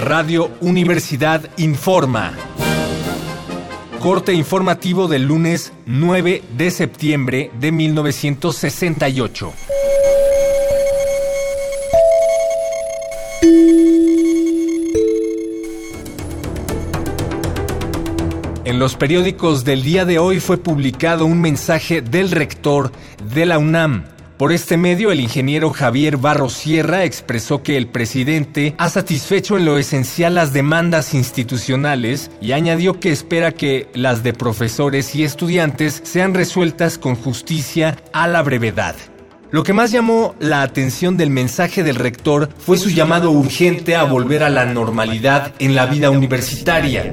Radio Universidad informa. Corte informativo del lunes 9 de septiembre de 1968. En los periódicos del día de hoy fue publicado un mensaje del rector de la UNAM. Por este medio, el ingeniero Javier Barros Sierra expresó que el presidente ha satisfecho en lo esencial las demandas institucionales y añadió que espera que las de profesores y estudiantes sean resueltas con justicia a la brevedad. Lo que más llamó la atención del mensaje del rector fue su llamado urgente a volver a la normalidad en la vida universitaria.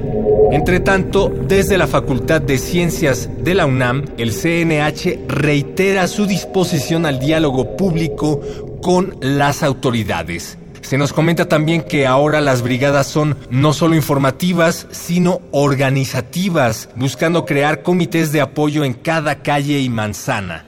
Entre tanto, desde la Facultad de Ciencias de la UNAM, el CNH reitera su disposición al diálogo público con las autoridades. Se nos comenta también que ahora las brigadas son no solo informativas, sino organizativas, buscando crear comités de apoyo en cada calle y manzana.